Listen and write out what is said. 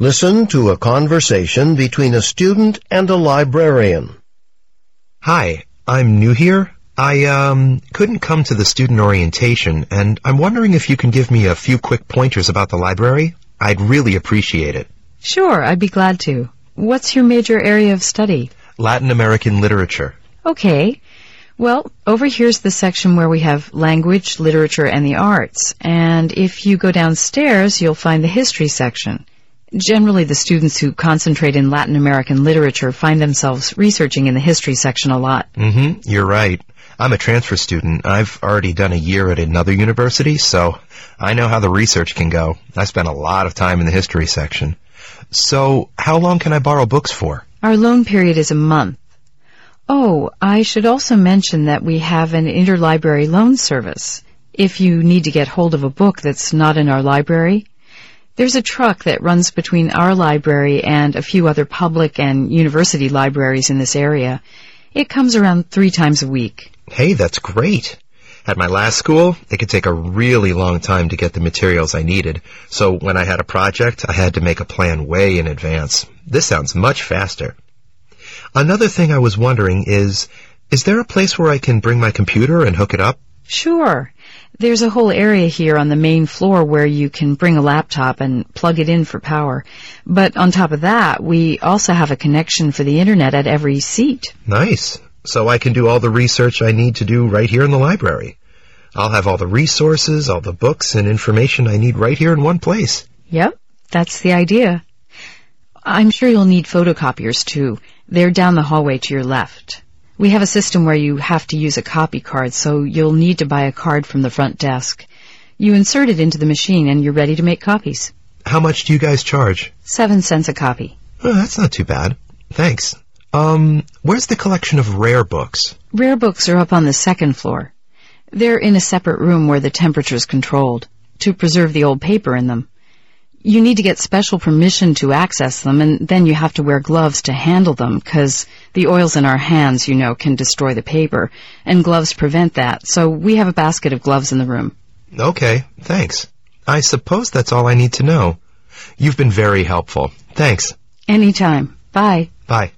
Listen to a conversation between a student and a librarian. Hi, I'm new here. I, um, couldn't come to the student orientation, and I'm wondering if you can give me a few quick pointers about the library. I'd really appreciate it. Sure, I'd be glad to. What's your major area of study? Latin American literature. Okay. Well, over here's the section where we have language, literature, and the arts. And if you go downstairs, you'll find the history section. Generally, the students who concentrate in Latin American literature find themselves researching in the history section a lot. Mm-hmm, you're right. I'm a transfer student. I've already done a year at another university, so I know how the research can go. I spent a lot of time in the history section. So, how long can I borrow books for? Our loan period is a month. Oh, I should also mention that we have an interlibrary loan service. If you need to get hold of a book that's not in our library, there's a truck that runs between our library and a few other public and university libraries in this area. It comes around three times a week. Hey, that's great. At my last school, it could take a really long time to get the materials I needed, so when I had a project, I had to make a plan way in advance. This sounds much faster. Another thing I was wondering is, is there a place where I can bring my computer and hook it up? Sure. There's a whole area here on the main floor where you can bring a laptop and plug it in for power. But on top of that, we also have a connection for the internet at every seat. Nice. So I can do all the research I need to do right here in the library. I'll have all the resources, all the books and information I need right here in one place. Yep, that's the idea. I'm sure you'll need photocopiers too. They're down the hallway to your left. We have a system where you have to use a copy card, so you'll need to buy a card from the front desk. You insert it into the machine and you're ready to make copies. How much do you guys charge? Seven cents a copy. Oh, that's not too bad. Thanks. Um, where's the collection of rare books? Rare books are up on the second floor. They're in a separate room where the temperature's controlled, to preserve the old paper in them. You need to get special permission to access them, and then you have to wear gloves to handle them, because the oils in our hands, you know, can destroy the paper, and gloves prevent that, so we have a basket of gloves in the room. Okay, thanks. I suppose that's all I need to know. You've been very helpful. Thanks. Anytime. Bye. Bye.